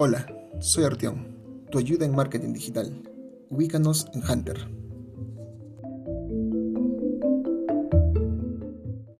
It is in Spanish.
Hola, soy Artión, tu ayuda en marketing digital. Ubícanos en Hunter.